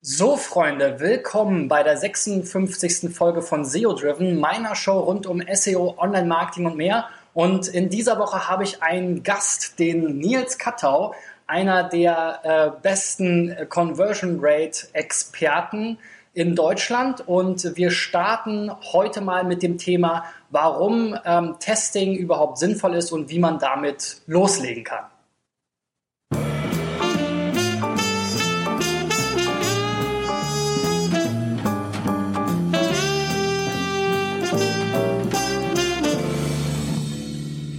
So, Freunde, willkommen bei der 56. Folge von SEO Driven, meiner Show rund um SEO, Online-Marketing und mehr. Und in dieser Woche habe ich einen Gast, den Nils Kattau, einer der äh, besten Conversion Rate Experten in Deutschland. Und wir starten heute mal mit dem Thema, warum ähm, Testing überhaupt sinnvoll ist und wie man damit loslegen kann.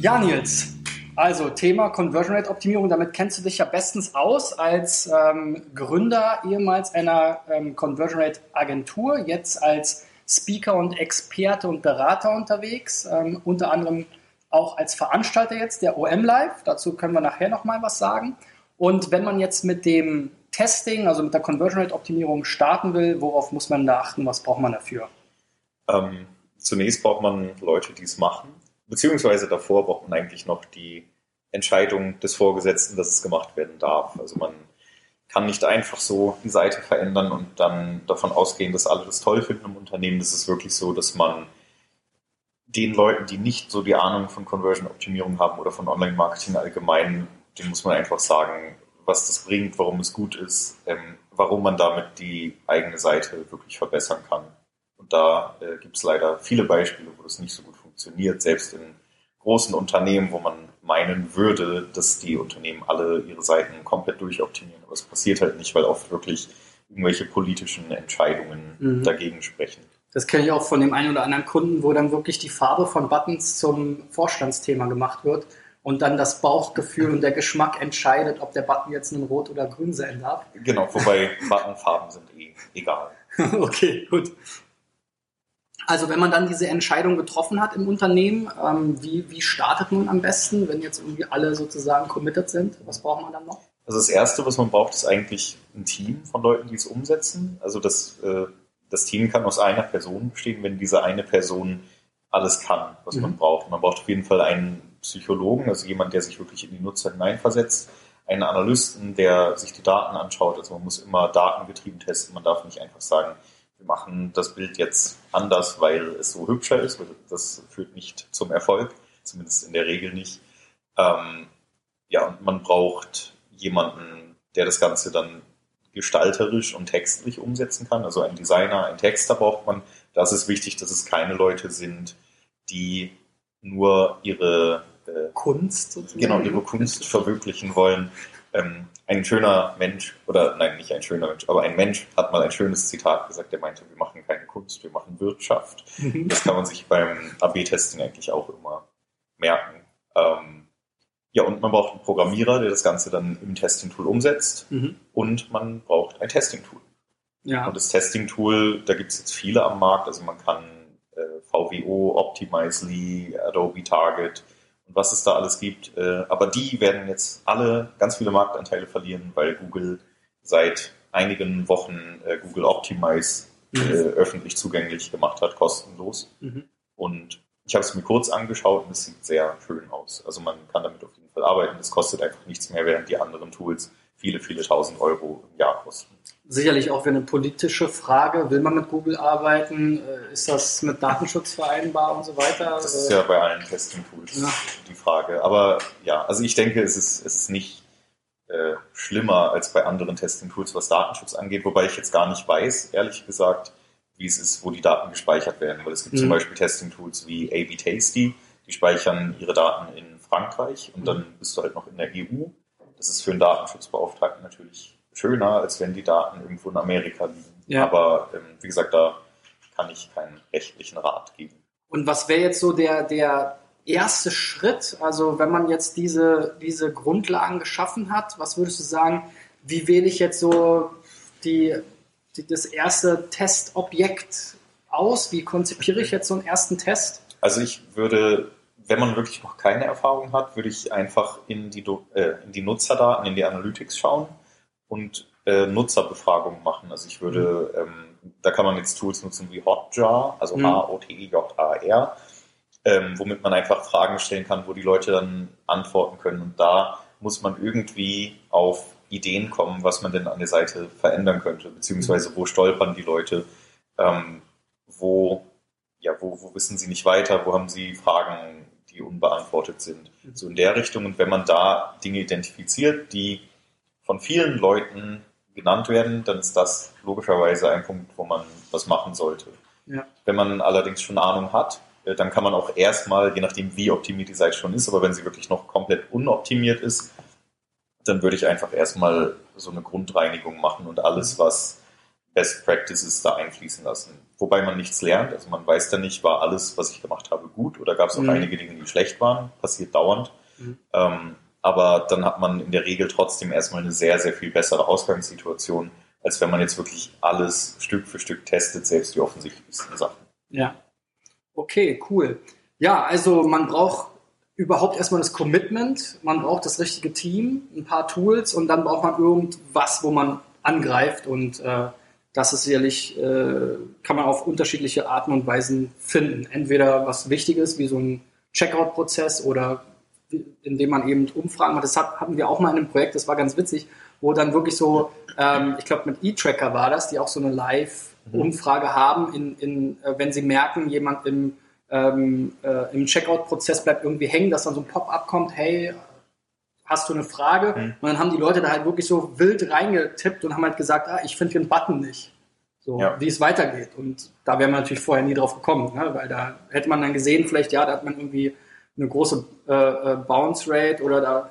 Ja, Nils. Also Thema Conversion Rate Optimierung, damit kennst du dich ja bestens aus als ähm, Gründer ehemals einer ähm, Conversion Rate Agentur, jetzt als Speaker und Experte und Berater unterwegs, ähm, unter anderem auch als Veranstalter jetzt der OM Live. Dazu können wir nachher nochmal was sagen. Und wenn man jetzt mit dem Testing, also mit der Conversion Rate Optimierung starten will, worauf muss man da achten? Was braucht man dafür? Ähm, zunächst braucht man Leute, die es machen beziehungsweise davor braucht man eigentlich noch die Entscheidung des Vorgesetzten, dass es gemacht werden darf. Also man kann nicht einfach so die Seite verändern und dann davon ausgehen, dass alle das toll finden im Unternehmen. Das ist wirklich so, dass man den Leuten, die nicht so die Ahnung von Conversion-Optimierung haben oder von Online-Marketing allgemein, denen muss man einfach sagen, was das bringt, warum es gut ist, ähm, warum man damit die eigene Seite wirklich verbessern kann. Und da äh, gibt es leider viele Beispiele, wo das nicht so gut funktioniert, selbst in großen Unternehmen, wo man meinen würde, dass die Unternehmen alle ihre Seiten komplett durchoptimieren. Aber es passiert halt nicht, weil oft wirklich irgendwelche politischen Entscheidungen mhm. dagegen sprechen. Das kenne ich auch von dem einen oder anderen Kunden, wo dann wirklich die Farbe von Buttons zum Vorstandsthema gemacht wird und dann das Bauchgefühl und der Geschmack entscheidet, ob der Button jetzt nun rot oder grün sein darf. Genau, wobei Buttonfarben sind eh egal. okay, gut. Also wenn man dann diese Entscheidung getroffen hat im Unternehmen, ähm, wie, wie startet man am besten, wenn jetzt irgendwie alle sozusagen committed sind? Was braucht man dann noch? Also das Erste, was man braucht, ist eigentlich ein Team von Leuten, die es umsetzen. Also das, äh, das Team kann aus einer Person bestehen, wenn diese eine Person alles kann, was mhm. man braucht. Man braucht auf jeden Fall einen Psychologen, also jemand, der sich wirklich in die Nutzer hineinversetzt, einen Analysten, der sich die Daten anschaut. Also man muss immer datengetrieben testen. Man darf nicht einfach sagen, wir machen das Bild jetzt anders, weil es so hübscher ist. Das führt nicht zum Erfolg, zumindest in der Regel nicht. Ähm, ja, und man braucht jemanden, der das Ganze dann gestalterisch und textlich umsetzen kann. Also ein Designer, ein Texter braucht man. Das ist wichtig, dass es keine Leute sind, die nur ihre äh, Kunst sozusagen. genau ihre Kunst verwirklichen wollen. Ähm, ein schöner Mensch, oder nein, nicht ein schöner Mensch, aber ein Mensch hat mal ein schönes Zitat gesagt, der meinte, wir machen keine Kunst, wir machen Wirtschaft. Mhm. Das kann man sich beim AB-Testing eigentlich auch immer merken. Ähm, ja, und man braucht einen Programmierer, der das Ganze dann im Testing-Tool umsetzt. Mhm. Und man braucht ein Testing-Tool. Ja. Und das Testing-Tool, da gibt es jetzt viele am Markt. Also man kann äh, VWO, Optimizely, Adobe Target, und was es da alles gibt. Äh, aber die werden jetzt alle ganz viele Marktanteile verlieren, weil Google seit einigen Wochen äh, Google Optimize äh, mhm. öffentlich zugänglich gemacht hat, kostenlos. Mhm. Und ich habe es mir kurz angeschaut und es sieht sehr schön aus. Also man kann damit auf jeden Fall arbeiten. Es kostet einfach nichts mehr, während die anderen Tools viele, viele tausend Euro im Jahr kosten sicherlich auch eine politische Frage. Will man mit Google arbeiten? Ist das mit Datenschutz vereinbar und so weiter? Das ist ja bei allen Testing-Tools ja. die Frage. Aber ja, also ich denke, es ist, es ist nicht äh, schlimmer als bei anderen Testing-Tools, was Datenschutz angeht, wobei ich jetzt gar nicht weiß, ehrlich gesagt, wie es ist, wo die Daten gespeichert werden. Weil es gibt mhm. zum Beispiel Testing-Tools wie AB Tasty, die speichern ihre Daten in Frankreich und mhm. dann bist du halt noch in der EU. Das ist für einen Datenschutzbeauftragten natürlich schöner, als wenn die Daten irgendwo in Amerika liegen. Ja. Aber ähm, wie gesagt, da kann ich keinen rechtlichen Rat geben. Und was wäre jetzt so der, der erste Schritt? Also wenn man jetzt diese, diese Grundlagen geschaffen hat, was würdest du sagen, wie wähle ich jetzt so die, die, das erste Testobjekt aus? Wie konzipiere ich jetzt so einen ersten Test? Also ich würde, wenn man wirklich noch keine Erfahrung hat, würde ich einfach in die, äh, in die Nutzerdaten, in die Analytics schauen und äh, Nutzerbefragungen machen. Also ich würde, mhm. ähm, da kann man jetzt Tools nutzen wie Hotjar, also mhm. H-O-T-J-A-R, ähm, womit man einfach Fragen stellen kann, wo die Leute dann antworten können. Und da muss man irgendwie auf Ideen kommen, was man denn an der Seite verändern könnte, beziehungsweise wo stolpern die Leute, ähm, wo, ja, wo, wo wissen sie nicht weiter, wo haben sie Fragen, die unbeantwortet sind. So in der Richtung. Und wenn man da Dinge identifiziert, die von vielen Leuten genannt werden, dann ist das logischerweise ein Punkt, wo man was machen sollte. Ja. Wenn man allerdings schon Ahnung hat, äh, dann kann man auch erstmal, je nachdem wie optimiert die Seite schon ist, aber wenn sie wirklich noch komplett unoptimiert ist, dann würde ich einfach erstmal so eine Grundreinigung machen und alles, was Best Practices da einfließen lassen. Wobei man nichts lernt, also man weiß dann nicht, war alles, was ich gemacht habe, gut oder gab es auch Mhm. einige Dinge, die schlecht waren, passiert dauernd. Mhm. Ähm, aber dann hat man in der Regel trotzdem erstmal eine sehr, sehr viel bessere Ausgangssituation, als wenn man jetzt wirklich alles Stück für Stück testet, selbst die offensichtlichsten Sachen. Ja. Okay, cool. Ja, also man braucht überhaupt erstmal das Commitment, man braucht das richtige Team, ein paar Tools und dann braucht man irgendwas, wo man angreift und äh, das ist sicherlich, äh, kann man auf unterschiedliche Arten und Weisen finden. Entweder was wichtig ist, wie so ein Checkout-Prozess oder indem man eben Umfragen macht. Das hat, hatten wir auch mal in einem Projekt, das war ganz witzig, wo dann wirklich so, ähm, ich glaube mit E-Tracker war das, die auch so eine Live-Umfrage haben, in, in, äh, wenn sie merken, jemand im, ähm, äh, im Checkout-Prozess bleibt irgendwie hängen, dass dann so ein Pop-up kommt, hey, hast du eine Frage? Mhm. Und dann haben die Leute da halt wirklich so wild reingetippt und haben halt gesagt, ah, ich finde hier einen Button nicht. So, Ja. wie es weitergeht. Und da wäre man natürlich vorher nie drauf gekommen, ne? weil da hätte man dann gesehen, vielleicht, ja, da hat man irgendwie eine große äh, äh, Bounce Rate oder da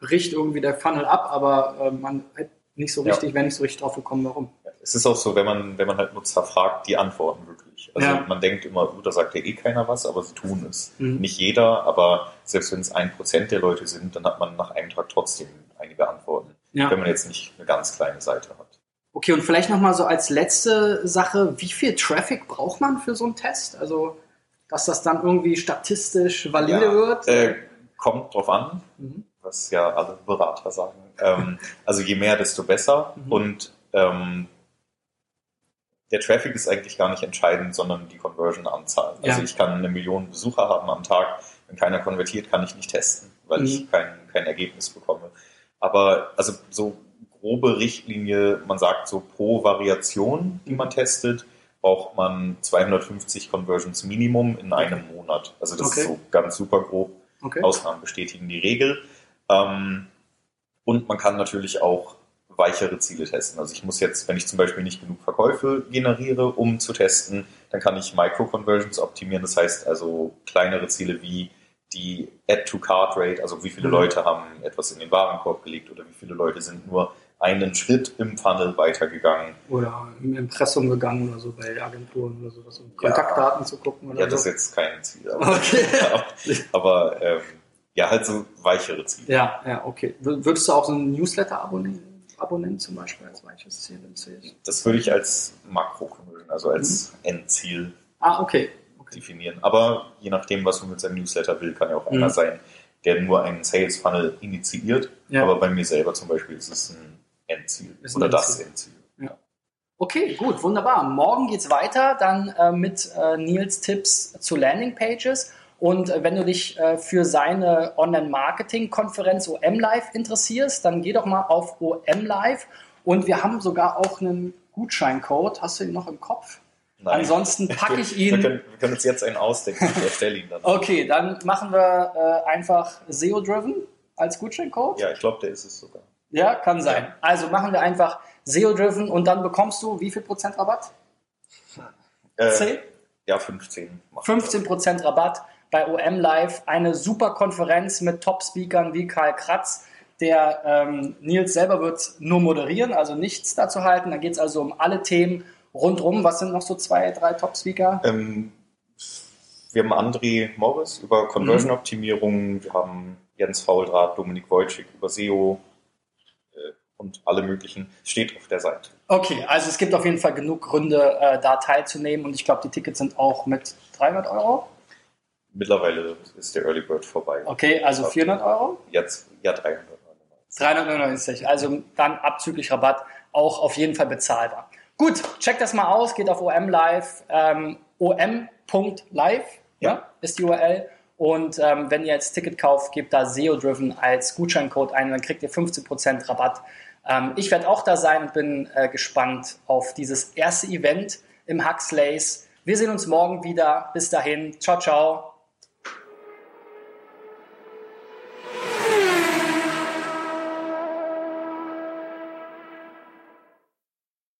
bricht irgendwie der Funnel ab, aber äh, man hätte nicht so Ja. richtig, wäre nicht so richtig drauf gekommen, warum. Es ist auch so, wenn man, wenn man halt Nutzer fragt, die antworten wirklich. Also Ja. man denkt immer, oh, da sagt ja eh keiner was, aber sie tun es. Mhm. Nicht jeder, aber selbst wenn es ein Prozent der Leute sind, dann hat man nach einem Tag trotzdem einige Antworten. Ja. Wenn man jetzt nicht eine ganz kleine Seite hat. Okay, und vielleicht nochmal so als letzte Sache, wie viel Traffic braucht man für so einen Test? Also, dass das dann irgendwie statistisch valide Ja, wird? Äh, kommt drauf an, Mhm. was ja alle Berater sagen. Ähm, also je mehr, desto besser. Mhm. Und ähm, der Traffic ist eigentlich gar nicht entscheidend, sondern die Conversion-Anzahl. Also Ja. ich kann eine Million Besucher haben am Tag. Wenn keiner konvertiert, kann ich nicht testen, weil Mhm. ich kein, kein Ergebnis bekomme. Aber also so grobe Richtlinie, man sagt so pro Variation, die man testet, braucht man 250 Conversions Minimum in einem Monat. Also das Okay. ist so ganz super grob. Okay. Ausnahmen bestätigen die Regel. Ähm, und man kann natürlich auch weichere Ziele testen. Also ich muss jetzt, wenn ich zum Beispiel nicht genug Verkäufe generiere, um zu testen, dann kann ich Micro-Conversions optimieren. Das heißt also kleinere Ziele wie die Add-to-Card-Rate, also wie viele Mhm. Leute haben etwas in den Warenkorb gelegt oder wie viele Leute sind nur einen Schritt im Funnel weitergegangen. Oder im Impressum gegangen oder so bei Agenturen oder sowas, um Ja. Kontaktdaten zu gucken oder Ja, das ist so. jetzt kein Ziel. Aber, Okay. aber ähm, ja, halt so weichere Ziele. Ja, ja, okay. Würdest du auch so einen Newsletter abonnieren, abonnieren zum Beispiel als weiches Ziel empfehlen? Das würde ich als Makro-Conversion, also als Endziel Ah, okay. okay. definieren. Aber je nachdem, was man mit seinem Newsletter will, kann ja auch Mhm. einer sein, der nur einen Sales Funnel initiiert. Ja. Aber bei mir selber zum Beispiel ist es ein Endziel oder das Endziel. Endziel. Okay, gut, wunderbar. Morgen geht's weiter dann äh, mit äh, Nils Tipps zu Landingpages. Und äh, wenn du dich äh, für seine Online-Marketing-Konferenz OM Live interessierst, dann geh doch mal auf OM Live. Und wir haben sogar auch einen Gutscheincode. Hast du ihn noch im Kopf? Nein. Ansonsten packe ich Wir ihn. können, wir können uns jetzt einen ausdenken. Ich erstelle ihn dann. Okay, dann machen wir äh, einfach SEO-Driven als Gutscheincode. Ja, ich glaube, der ist es sogar. Ja, kann sein. Also machen wir einfach SEO-Driven und dann bekommst du wie viel Prozent Rabatt? Äh, 10? ja, 15. Macht 15% Rabatt bei OM Live. Eine super Konferenz mit Top-Speakern wie Karl Kratz. Der ähm, Nils selber wird nur moderieren, also nichts dazu halten. Da geht es also um alle Themen rundrum. Was sind noch so zwei, drei Top-Speaker? Ähm, wir haben André Morris Mhm. über Conversion-Optimierung, wir haben Jens Fauldraht, Dominik Wojcik über SEO und alle möglichen. Steht auf der Seite. Okay, also es gibt auf jeden Fall genug Gründe, äh, da teilzunehmen. Und ich glaube, die Tickets sind auch mit 300 Euro. Mittlerweile ist der Early Bird vorbei. Okay, also 400 Euro. Jetzt, ja, 300 Euro. 399, also dann abzüglich Rabatt auch auf jeden Fall bezahlbar. Gut, checkt das mal aus, geht auf OM Live, ähm, om.live ja. Ja. ist die URL Und ähm, wenn ihr jetzt Ticket kauft, gebt da SEO-Driven als Gutscheincode ein, dann kriegt ihr 15% Rabatt. Ähm, ich werde auch da sein und bin äh, gespannt auf dieses erste Event im Huxleys. Wir sehen uns morgen wieder. Bis dahin. Ciao, ciao.